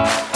Bye.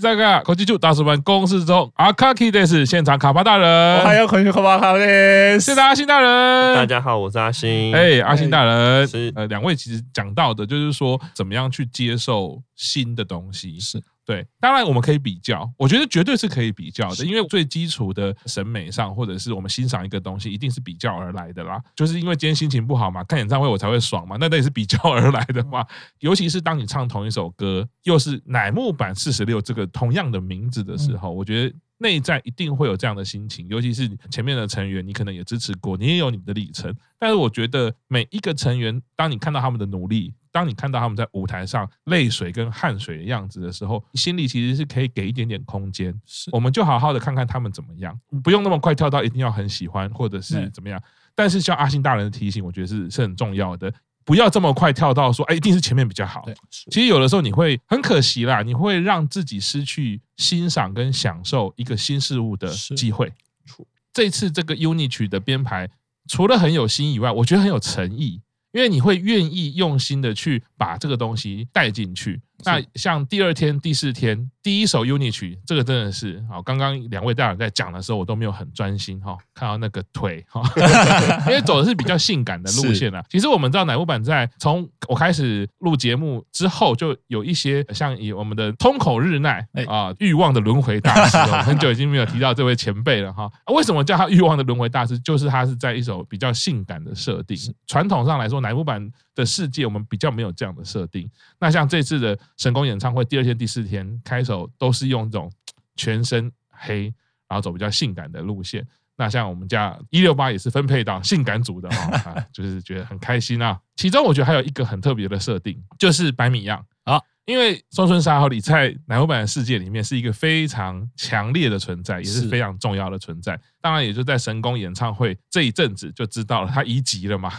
大家科技组大师们公示中，阿卡基德是现场卡巴大人，还有科技卡巴卡的，谢谢阿星大人。大家好，我是阿星。哎，阿星大人，是呃，两位其实讲到的就是说，怎么样去接受新的东西，是。对，当然我们可以比较，我觉得绝对是可以比较的，因为最基础的审美上，或者是我们欣赏一个东西，一定是比较而来的啦。就是因为今天心情不好嘛，看演唱会我才会爽嘛，那那也是比较而来的嘛。尤其是当你唱同一首歌，又是乃木坂四十六这个同样的名字的时候，我觉得内在一定会有这样的心情。尤其是前面的成员，你可能也支持过，你也有你的历程。但是我觉得每一个成员，当你看到他们的努力。当你看到他们在舞台上泪水跟汗水的样子的时候，心里其实是可以给一点点空间。是，我们就好好的看看他们怎么样，不用那么快跳到一定要很喜欢或者是怎么样。但是像阿信大人的提醒，我觉得是是很重要的，不要这么快跳到说，哎，一定是前面比较好。其实有的时候你会很可惜啦，你会让自己失去欣赏跟享受一个新事物的机会。这次这个 UNI 曲的编排，除了很有心以外，我觉得很有诚意。因为你会愿意用心的去把这个东西带进去。那像第二天、第四天，第一首 UNI 曲，这个真的是好。刚刚两位大人在讲的时候，我都没有很专心哈，看到那个腿哈，因为走的是比较性感的路线啊。其实我们知道乃木坂在从我开始录节目之后，就有一些像以我们的通口日奈啊，欲望的轮回大师，哦很久已经没有提到这位前辈了哈。为什么叫他欲望的轮回大师？就是他是在一首比较性感的设定。传统上来说，乃木坂的世界我们比较没有这样的设定。那像这次的。神功演唱会第二天、第四天开首都是用这种全身黑，然后走比较性感的路线。那像我们家一六八也是分配到性感组的哈，就是觉得很开心啊。其中我觉得还有一个很特别的设定，就是白米样。因为松村沙和里在乃木坂的世界里面是一个非常强烈的存在，也是非常重要的存在。当然，也就在神宫演唱会这一阵子就知道了，他移籍了嘛，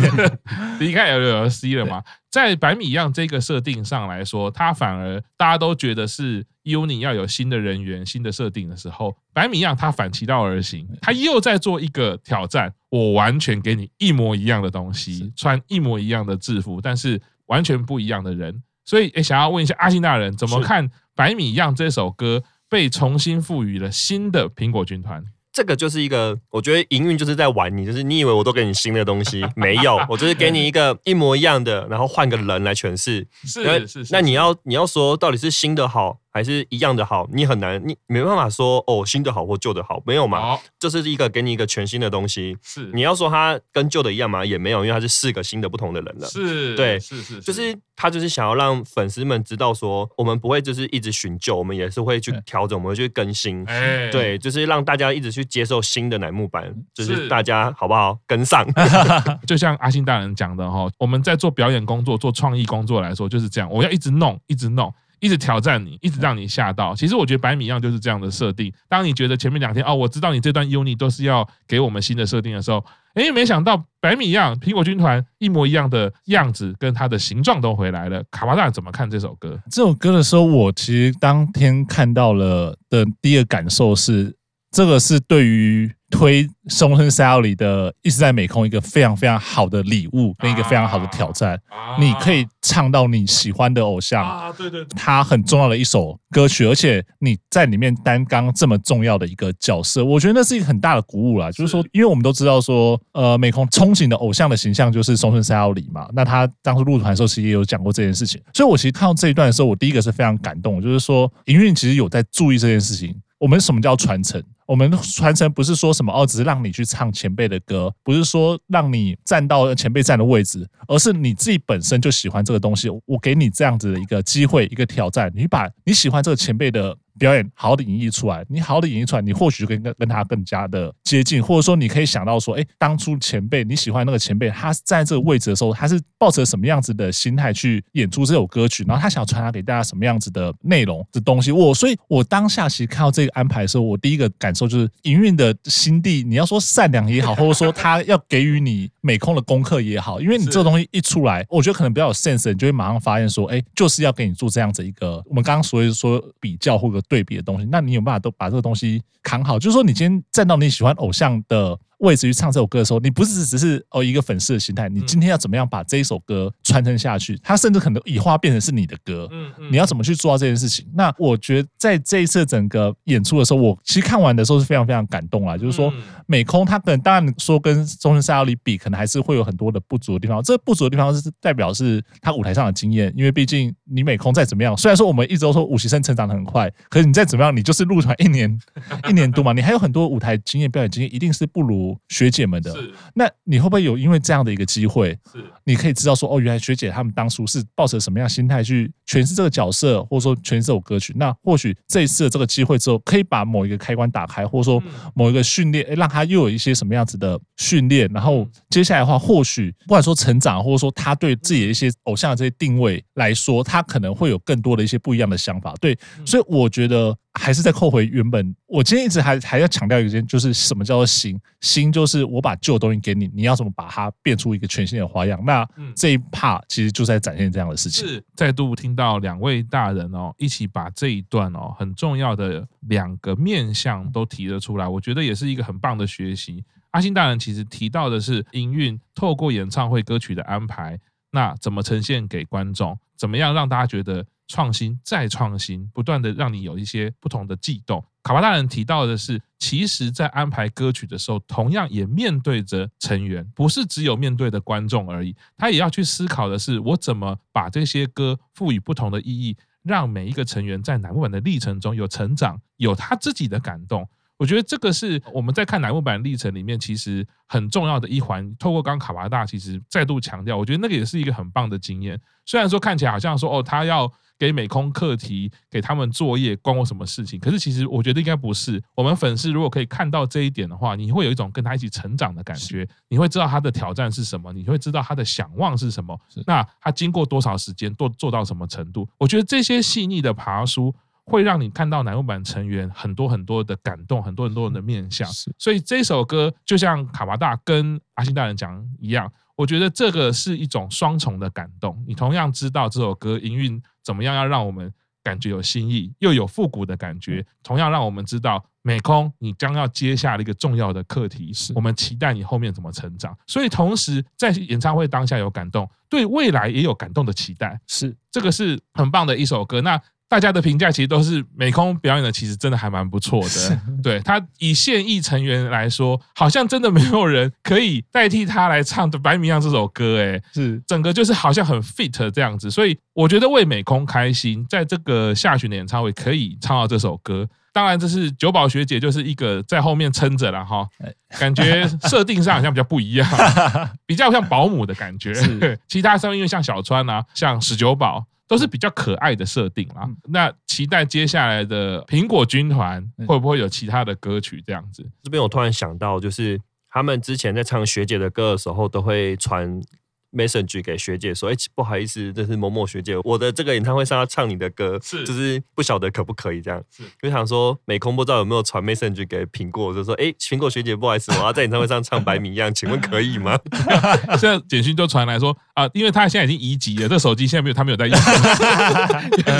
离开 LLC 了嘛。在百米样这个设定上来说，他反而大家都觉得是 UNI 要有新的人员、新的设定的时候，百米样他反其道而行，他又在做一个挑战。我完全给你一模一样的东西，穿一模一样的制服，但是完全不一样的人。所以，诶，想要问一下阿信大人，怎么看《百米样》这首歌被重新赋予了新的苹果军团？这个就是一个，我觉得营运就是在玩你，就是你以为我都给你新的东西，没有，我就是给你一个一模一样的，然后换个人来诠释。是是是。那你要你要说到底是新的好？还是一样的好，你很难，你没办法说哦，新的好或旧的好，没有嘛？这是一个给你一个全新的东西。是，你要说它跟旧的一样嘛？也没有，因为它是四个新的不同的人了。是，对，是是，就是他就是想要让粉丝们知道说，我们不会就是一直寻旧，我们也是会去调整，我们会去更新。哎，对，就是让大家一直去接受新的乃木坂，就是大家好不好跟上？就像阿信大人讲的哈，我们在做表演工作、做创意工作来说就是这样，我要一直弄，一直弄。一直挑战你，一直让你吓到。其实我觉得白米样就是这样的设定。当你觉得前面两天哦，我知道你这段 UNI 都是要给我们新的设定的时候，诶，没想到白米样苹果军团一模一样的样子跟它的形状都回来了。卡巴大怎么看这首歌？这首歌的时候，我其实当天看到了的第一个感受是，这个是对于。推松村沙织的一直在美空一个非常非常好的礼物跟一个非常好的挑战，你可以唱到你喜欢的偶像啊，对对，他很重要的一首歌曲，而且你在里面担纲这么重要的一个角色，我觉得那是一个很大的鼓舞啦。就是说，因为我们都知道说，呃，美空憧憬的偶像的形象就是松村沙织嘛，那他当初入团的时候其实也有讲过这件事情，所以我其实看到这一段的时候，我第一个是非常感动，就是说营运其实有在注意这件事情。我们什么叫传承？我们传承不是说什么哦，只是让你去唱前辈的歌，不是说让你站到前辈站的位置，而是你自己本身就喜欢这个东西。我给你这样子的一个机会，一个挑战，你把你喜欢这个前辈的表演好好的演绎出来，你好好的演绎出来，你或许跟跟跟他更加的接近，或者说你可以想到说，哎，当初前辈你喜欢那个前辈，他在这个位置的时候，他是抱着什么样子的心态去演出这首歌曲，然后他想要传达给大家什么样子的内容的东西。我所以，我当下其实看到这个安排的时候，我第一个感受就是营运的心地，你要说善良也好，或者说他要给予你美空的功课也好，因为你这个东西一出来，我觉得可能比较有 sense，你就会马上发现说，哎，就是要给你做这样子一个我们刚刚所谓说比较或者对比的东西，那你有办法都把这个东西扛好？就是说，你今天站到你喜欢偶像的。位置去唱这首歌的时候，你不是只是哦一个粉丝的心态，你今天要怎么样把这一首歌传承下去？它甚至可能以后变成是你的歌，嗯嗯，你要怎么去做到这件事情？那我觉得在这一次整个演出的时候，我其实看完的时候是非常非常感动啦。就是说，美空他可能当然说跟终身沙奥里比，可能还是会有很多的不足的地方。这不足的地方是代表是他舞台上的经验，因为毕竟你美空再怎么样，虽然说我们一直都说五期生成长的很快，可是你再怎么样，你就是入团一年一年多嘛，你还有很多舞台经验、表演经验，一定是不如学姐们的。是，那你会不会有因为这样的一个机会，是，你可以知道说，哦，原来学姐他们当初是抱着什么样心态去诠释这个角色，或者说诠释这首歌曲？那或许这一次的这个机会之后，可以把某一个开关打开，或者说某一个训练，哎，让他又有一些什么样子的训练，然后接下来的话，或许不管说成长，或者说他对自己的一些偶像的这些定位来说，他可能会有更多的一些不一样的想法。对，所以我觉得。还是在扣回原本，我今天一直还还要强调一件，就是什么叫做新？新就是我把旧的东西给你，你要怎么把它变出一个全新的花样？那这一 part 其实就在展现这样的事情。是再度听到两位大人哦，一起把这一段哦很重要的两个面向都提了出来，我觉得也是一个很棒的学习。阿星大人其实提到的是营运透过演唱会歌曲的安排，那怎么呈现给观众？怎么样让大家觉得？创新再创新，不断的让你有一些不同的悸动。卡巴大人提到的是，其实，在安排歌曲的时候，同样也面对着成员，不是只有面对的观众而已。他也要去思考的是，我怎么把这些歌赋予不同的意义，让每一个成员在乃木坂的历程中有成长，有他自己的感动。我觉得这个是我们在看乃木坂历程里面其实很重要的一环。透过刚刚卡巴大其实再度强调，我觉得那个也是一个很棒的经验。虽然说看起来好像说哦，他要给美空课题，给他们作业，关我什么事情？可是其实我觉得应该不是。我们粉丝如果可以看到这一点的话，你会有一种跟他一起成长的感觉。你会知道他的挑战是什么，你会知道他的想望是什么。那他经过多少时间，做做到什么程度？我觉得这些细腻的爬梳。会让你看到乃木坂成员很多很多的感动，很多很多人的面相。所以这首歌就像卡巴大跟阿信大人讲一样，我觉得这个是一种双重的感动。你同样知道这首歌营运怎么样，要让我们感觉有新意，又有复古的感觉。同样让我们知道美空你将要接下了一个重要的课题，是我们期待你后面怎么成长。所以同时在演唱会当下有感动，对未来也有感动的期待。是这个是很棒的一首歌。那。大家的评价其实都是美空表演的，其实真的还蛮不错的。对，他以现役成员来说，好像真的没有人可以代替他来唱的《白米样》这首歌。哎，是整个就是好像很 fit 这样子。所以我觉得为美空开心，在这个下旬的演唱会可以唱到这首歌。当然，这是久保学姐就是一个在后面撑着了哈。感觉设定上好像比较不一样，比较像保姆的感觉。其他声音因为像小川啊，像十九保。都是比较可爱的设定啦，那期待接下来的苹果军团会不会有其他的歌曲这样子？这边我突然想到，就是他们之前在唱学姐的歌的时候，都会传。Message 给学姐说：“哎，不好意思，这是某某学姐，我的这个演唱会上要唱你的歌，是就是不晓得可不可以这样。是就想说美空不知道有没有传 message 给苹果，就说：哎，苹果学姐，不好意思，我要在演唱会上唱白米一样，请问可以吗？现在简讯就传来说啊，因为他现在已经移籍了，这手机现在没有，他没有在用，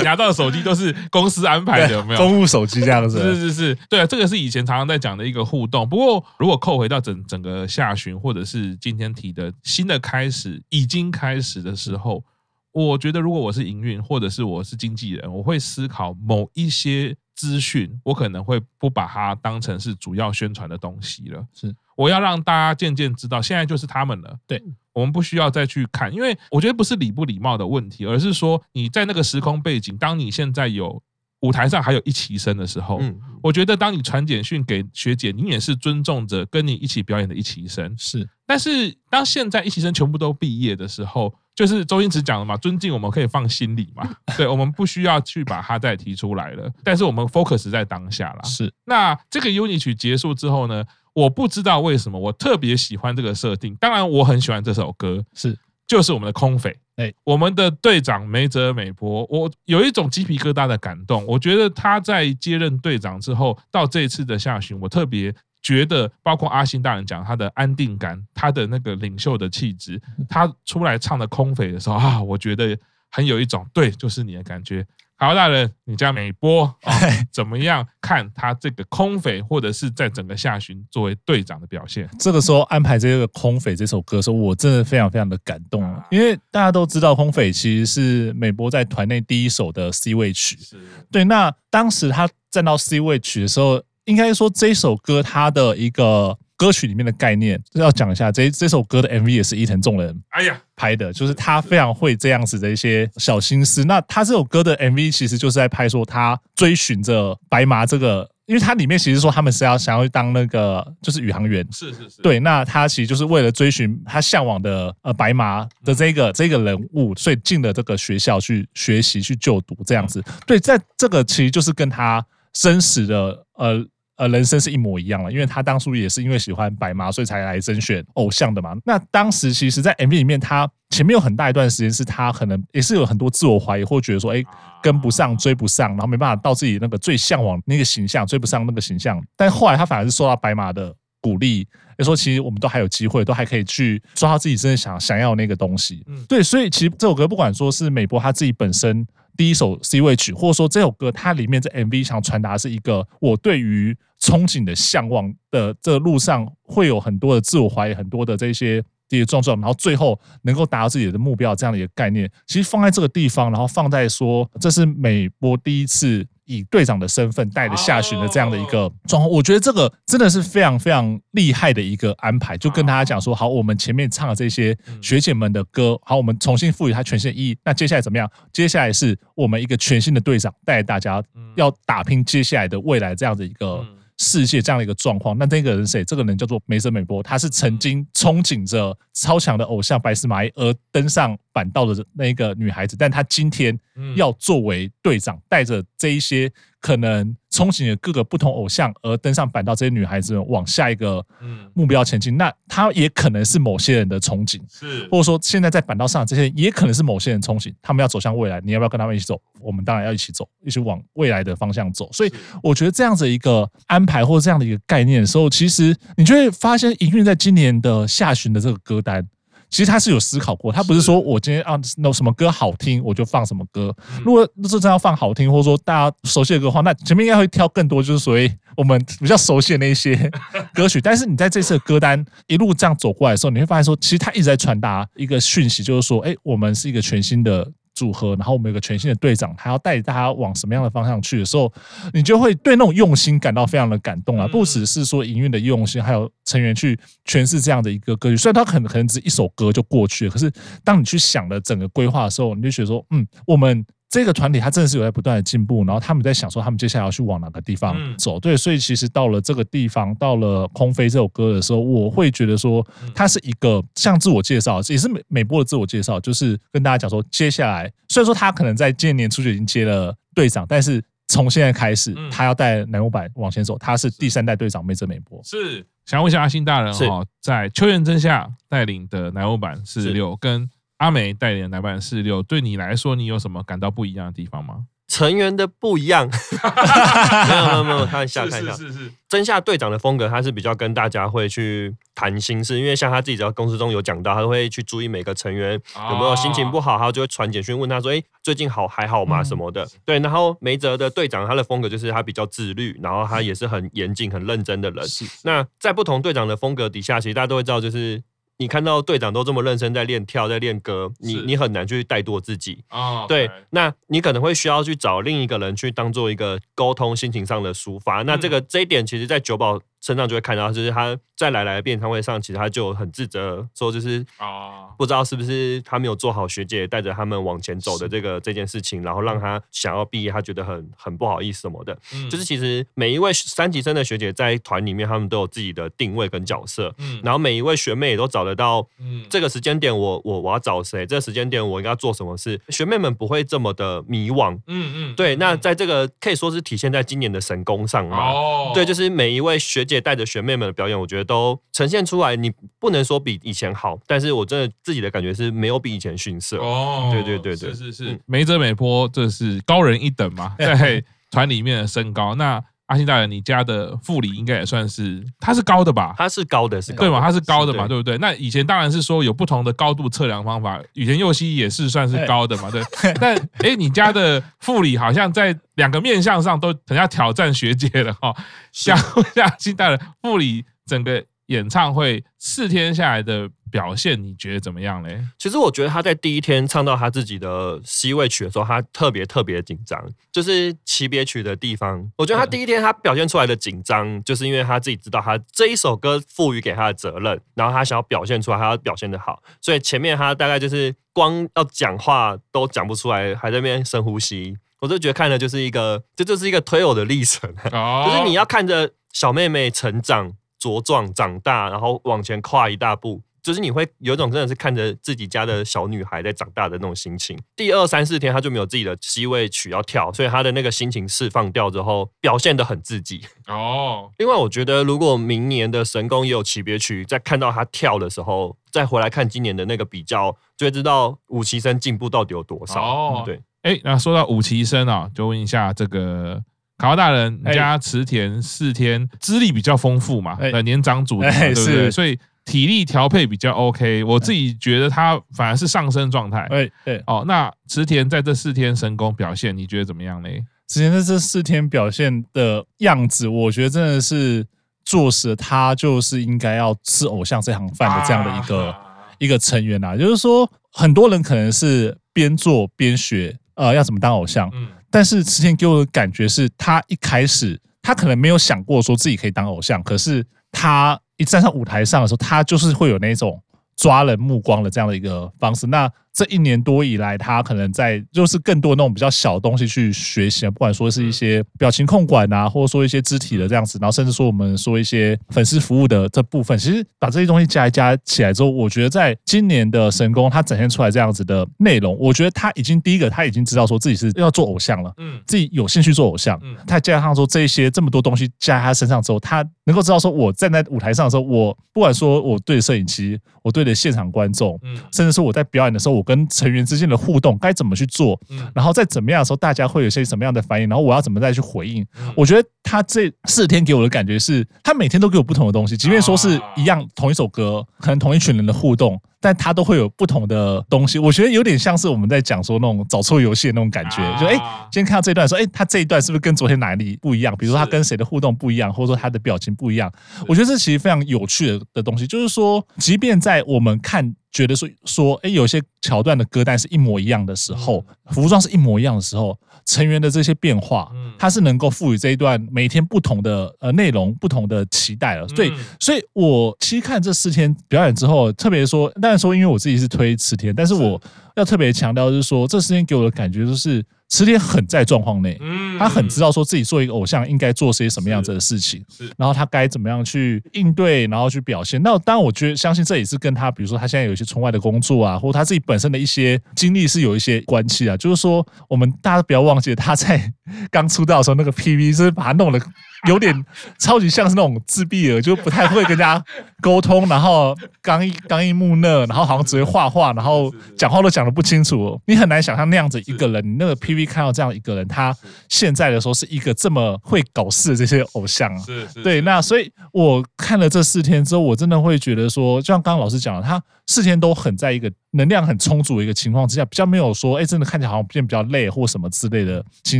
拿到的手机都是公司安排的，有没有？公务手机这样子，是是是，对啊，这个是以前常常在讲的一个互动。不过如果扣回到整整个下旬，或者是今天提的新的开始。”已经开始的时候，我觉得如果我是营运或者是我是经纪人，我会思考某一些资讯，我可能会不把它当成是主要宣传的东西了。是，我要让大家渐渐知道，现在就是他们了。对，我们不需要再去看，因为我觉得不是礼不礼貌的问题，而是说你在那个时空背景，当你现在有舞台上还有一起生的时候，嗯，我觉得当你传简讯给学姐，你也是尊重着跟你一起表演的一期生，是。但是当现在一起生全部都毕业的时候，就是周星驰讲的嘛，尊敬我们可以放心里嘛，对，我们不需要去把它再提出来了。但是我们 focus 在当下啦。是。那这个 unit 曲结束之后呢，我不知道为什么我特别喜欢这个设定。当然，我很喜欢这首歌，是，就是我们的空匪。哎，我们的队长梅泽美波，我有一种鸡皮疙瘩的感动。我觉得他在接任队长之后，到这一次的下旬，我特别觉得，包括阿星大人讲他的安定感，他的那个领袖的气质，他出来唱的空匪的时候啊，我觉得很有一种对，就是你的感觉。好，大人，你家美波、哦、怎么样看他这个空匪，或者是在整个下旬作为队长的表现？这个时候安排这个空匪这首歌的时候，我真的非常非常的感动，因为大家都知道空匪其实是美波在团内第一首的 C 位曲。是对，那当时他站到 C 位曲的时候，应该说这首歌它的一个。歌曲里面的概念就是要讲一下，这这首歌的 MV 也是伊藤众人哎呀拍的，就是他非常会这样子的一些小心思。那他这首歌的 MV 其实就是在拍说他追寻着白麻这个，因为他里面其实说他们是要想要当那个就是宇航员，是是是，对。那他其实就是为了追寻他向往的呃白麻的这个这个人物，所以进了这个学校去学习去就读这样子。对，在这个其实就是跟他真实的呃。呃，人生是一模一样了，因为他当初也是因为喜欢白马，所以才来甄选偶像的嘛。那当时其实，在 MV 里面，他前面有很大一段时间是他可能也是有很多自我怀疑，或觉得说，哎，跟不上，追不上，然后没办法到自己那个最向往那个形象，追不上那个形象。但后来他反而是受到白马的鼓励，就说其实我们都还有机会，都还可以去抓到自己真的想想要的那个东西。嗯，对，所以其实这首歌不管说是美波他自己本身。第一首 C 位曲，或者说这首歌，它里面这 MV 想传达是一个我对于憧憬的向往的这路上会有很多的自我怀疑，很多的这些跌跌撞撞，然后最后能够达到自己的目标这样的一个概念，其实放在这个地方，然后放在说这是美波第一次。以队长的身份带着下旬的这样的一个状况，我觉得这个真的是非常非常厉害的一个安排。就跟大家讲说，好，我们前面唱的这些学姐们的歌，好，我们重新赋予它全新的意义。那接下来怎么样？接下来是我们一个全新的队长带大家要打拼接下来的未来这样的一个世界这样的一个状况。那这个人是谁？这个人叫做梅森美波，他是曾经憧憬着超强的偶像白石麻衣而登上板道的那一个女孩子，但她今天要作为队长，带着这一些可能憧憬的各个不同偶像而登上板道，这些女孩子们往下一个目标前进。那她也可能是某些人的憧憬，是或者说现在在板道上这些也可能是某些人憧憬，他们要走向未来，你要不要跟他们一起走？我们当然要一起走，一起往未来的方向走。所以我觉得这样子一个安排或者这样的一个概念的时候，其实你就会发现，营运在今年的下旬的这个歌单。其实他是有思考过，他不是说我今天啊，那什么歌好听我就放什么歌。如果这真要放好听，或者说大家熟悉的歌的话，那前面应该会挑更多，就是所谓我们比较熟悉的那些 歌曲。但是你在这次的歌单一路这样走过来的时候，你会发现说，其实他一直在传达一个讯息，就是说，哎，我们是一个全新的。组合，然后我们有个全新的队长，他要带着大家往什么样的方向去的时候，你就会对那种用心感到非常的感动啊！不只是说营运的用心，还有成员去诠释这样的一个歌曲。虽然他可能可能只一首歌就过去了，可是当你去想了整个规划的时候，你就觉得说，嗯，我们。这个团体他真的是有在不断的进步，然后他们在想说他们接下来要去往哪个地方走。对，所以其实到了这个地方，到了《空飞》这首歌的时候，我会觉得说，它是一个像自我介绍，也是美美波的自我介绍，就是跟大家讲说，接下来虽然说他可能在今年年初就已经接了队长，但是从现在开始，他要带乃木坂往前走，他是第三代队长梅泽美波。是，想问一下阿星大人哈，在秋元真夏带领的乃木坂四十六跟。阿美带领的乃木坂46，对你来说，你有什么感到不一样的地方吗？成员的不一样，没有没有没有，看一下看一下，是是是，真夏队长的风格，他是比较跟大家会去谈心事，因为像他自己在公司中有讲到，他会去注意每个成员有没有心情不好，他就会传简讯问他说：“哎，最近好还好吗？”什么的。对，然后梅泽的队长，他的风格就是他比较自律，然后他也是很严谨、很认真的人。那在不同队长的风格底下，其实大家都会知道，就是。你看到队长都这么认真在练跳，在练歌，你你很难去怠惰自己啊。对，那你可能会需要去找另一个人去当做一个沟通心情上的抒发。那这个这一点，其实，在九保身上就会看到，就是他在来来的演唱会上，其实他就很自责，说就是啊，不知道是不是他没有做好学姐带着他们往前走的这个这件事情，然后让他想要毕业，他觉得很很不好意思什么的。嗯，就是其实每一位三级生的学姐在团里面，他们都有自己的定位跟角色。嗯，然后每一位学妹也都找得到，嗯，这个时间点我我我要找谁？这个时间点我应该做什么事？学妹们不会这么的迷惘。嗯嗯，对。那在这个可以说是体现在今年的神功上嘛？哦，对，就是每一位学姐带着学妹们的表演，我觉得都呈现出来。你不能说比以前好，但是我真的自己的感觉是没有比以前逊色。哦，对对对对，是是是，没泽美波这是高人一等嘛，在团里面的身高。那阿信大人，你家的副理应该也算是，他是高的吧？他是高的，是高的对嘛？他是高的嘛？对不对？那以前当然是说有不同的高度测量方法。以前佑希也是算是高的嘛？对。但哎，你家的副理好像在两个面向上都很要挑战学姐了哈。想问一下阿信大人，副理整个演唱会四天下来的。表现你觉得怎么样嘞？其实我觉得他在第一天唱到他自己的 C 位曲的时候，他特别特别紧张，就是期别曲的地方。我觉得他第一天他表现出来的紧张，就是因为他自己知道他这一首歌赋予给他的责任，然后他想要表现出来，他要表现的好，所以前面他大概就是光要讲话都讲不出来，还在那边深呼吸。我就觉得看的就是一个，这就是一个推偶的历程，就是你要看着小妹妹成长、茁壮、长大，然后往前跨一大步。就是你会有一种真的是看着自己家的小女孩在长大的那种心情。第二三四天他就没有自己的 C 位曲要跳，所以他的那个心情释放掉之后，表现得很自己。哦。另外，我觉得如果明年的神宫也有期别曲，在看到他跳的时候，再回来看今年的那个比较，就会知道武崎生进步到底有多少。哦。对。哎，那说到武崎生啊，就问一下这个卡哇大人，你家池田四天资历比较丰富嘛？呃，年长组的，对不对？所以。体力调配比较 OK，我自己觉得他反而是上升状态。对对哦，那池田在这四天神功表现，你觉得怎么样呢？池田在这四天表现的样子，我觉得真的是坐实他就是应该要吃偶像这行饭的这样的一个、啊、一个成员啊。就是说，很多人可能是边做边学，呃，要怎么当偶像。嗯，但是池田给我的感觉是他一开始他可能没有想过说自己可以当偶像，可是他。一站上舞台上的时候，他就是会有那种抓人目光的这样的一个方式。那这一年多以来，他可能在就是更多那种比较小的东西去学习，不管说是一些表情控管啊，或者说一些肢体的这样子，然后甚至说我们说一些粉丝服务的这部分，其实把这些东西加一加起来之后，我觉得在今年的神功，他展现出来这样子的内容，我觉得他已经第一个他已经知道说自己是要做偶像了，嗯，自己有兴趣做偶像，嗯，他加上说这些这么多东西加在他身上之后，他能够知道说我站在舞台上的时候，我不管说我对着摄影机，我对着现场观众，嗯，甚至说我在表演的时候，我跟成员之间的互动该怎么去做，然后在怎么样的时候，大家会有些什么样的反应，然后我要怎么再去回应？我觉得他这四天给我的感觉是，他每天都给我不同的东西，即便说是一样同一首歌，可能同一群人的互动。但他都会有不同的东西，我觉得有点像是我们在讲说那种找错游戏的那种感觉，就哎，今天看到这一段说，哎，他这一段是不是跟昨天哪里不一样？比如说他跟谁的互动不一样，或者说他的表情不一样？我觉得这其实非常有趣的的东西，就是说，即便在我们看觉得说说，哎，有些桥段的歌单是一模一样的时候，服装是一模一样的时候。成员的这些变化，它是能够赋予这一段每天不同的呃内容、不同的期待了。所以，所以我其实看这四天表演之后，特别说，当然说，因为我自己是推池田，但是。我要特别强调，就是说，这四天给我的感觉就是。池田很在状况内，他很知道说自己做一个偶像应该做些什么样子的事情，然后他该怎么样去应对，然后去表现。那当然，我觉得相信这也是跟他，比如说他现在有一些村外的工作啊，或者他自己本身的一些经历是有一些关系啊。就是说，我们大家不要忘记他在刚出道的时候那个 PV，是把他弄得。有点超级像是那种自闭儿，就不太会跟人家沟通，然后刚毅刚一木讷，然后好像只会画画，然后讲话都讲得不清楚。你很难想象那样子一个人，你那个 PV 看到这样一个人，他现在的时候是一个这么会搞事的这些偶像啊。对，那所以我看了这四天之后，我真的会觉得说，就像刚刚老师讲的，他四天都很在一个能量很充足的一个情况之下，比较没有说，哎，真的看起来好像变比较累或什么之类的情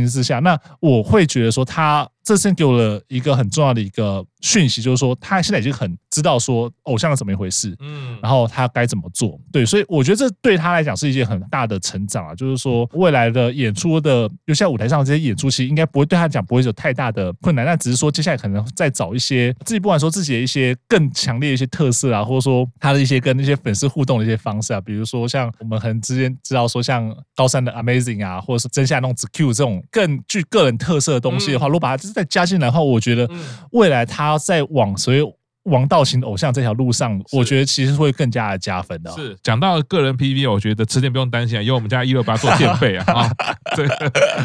形之下，那我会觉得说他。这次给我了一个很重要的一个讯息，就是说他现在已经很知道说偶像是怎么一回事，嗯，然后他该怎么做。对，所以我觉得这对他来讲是一件很大的成长啊。就是说未来的演出的，就像舞台上这些演出，其实应该不会对他讲不会有太大的困难。那只是说接下来可能再找一些自己，不管说自己的一些更强烈的一些特色啊，或者说他的一些跟那些粉丝互动的一些方式啊，比如说像我们很之前知道说像高山的 Amazing 啊，或者是真夏那种 Q 这种更具个人特色的东西的话，如果把它就是再加进来的话，我觉得未来他在往所谓王道型偶像这条路上，我觉得其实会更加的加分的。是讲到个人 PV，我觉得迟点不用担心啊，因为我们家一六八做垫背啊 啊，这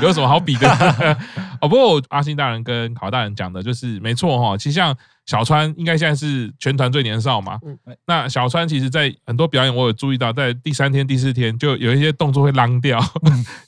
有什么好比的？哦，不过阿星大人跟考大人讲的就是没错哈。其实像小川，应该现在是全团最年少嘛。那小川其实，在很多表演我有注意到，在第三天、第四天就有一些动作会浪掉，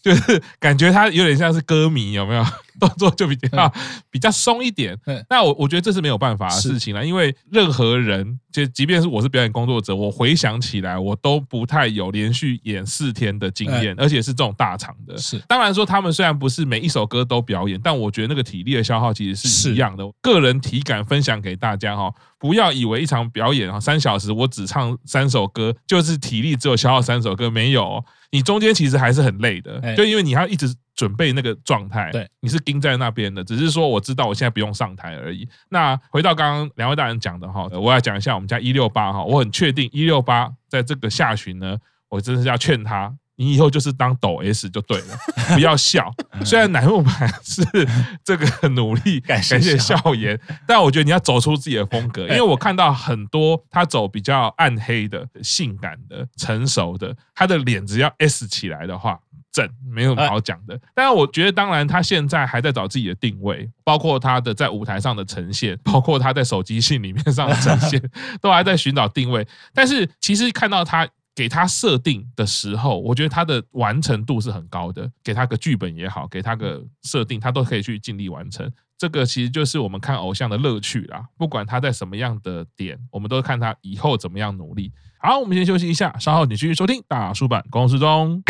就是感觉他有点像是歌迷，有没有？动作就比较比较松一点，那我我觉得这是没有办法的事情了，因为任何人，就即便是我是表演工作者，我回想起来，我都不太有连续演四天的经验，而且是这种大场的。是，当然说他们虽然不是每一首歌都表演，但我觉得那个体力的消耗其实是一样的。个人体感分享给大家哈，不要以为一场表演啊三小时，我只唱三首歌，就是体力只有消耗三首歌，没有，你中间其实还是很累的，就因为你要一直。准备那个状态，对，你是盯在那边的，只是说我知道我现在不用上台而已。那回到刚刚两位大人讲的哈，我要讲一下我们家一六八哈，我很确定一六八在这个下旬呢，我真的是要劝他，你以后就是当抖 S 就对了，不要笑。虽然乃木坂 是这个努力 感谢笑颜，但我觉得你要走出自己的风格，因为我看到很多他走比较暗黑的、性感的、成熟的，他的脸只要 S 起来的话。没有什么好讲的，但是我觉得，当然他现在还在找自己的定位，包括他的在舞台上的呈现，包括他在手机信里面上的呈现，都还在寻找定位。但是其实看到他给他设定的时候，我觉得他的完成度是很高的。给他个剧本也好，给他个设定，他都可以去尽力完成。这个其实就是我们看偶像的乐趣啦。不管他在什么样的点，我们都看他以后怎么样努力。好，我们先休息一下，稍后你继续收听大叔版公司中。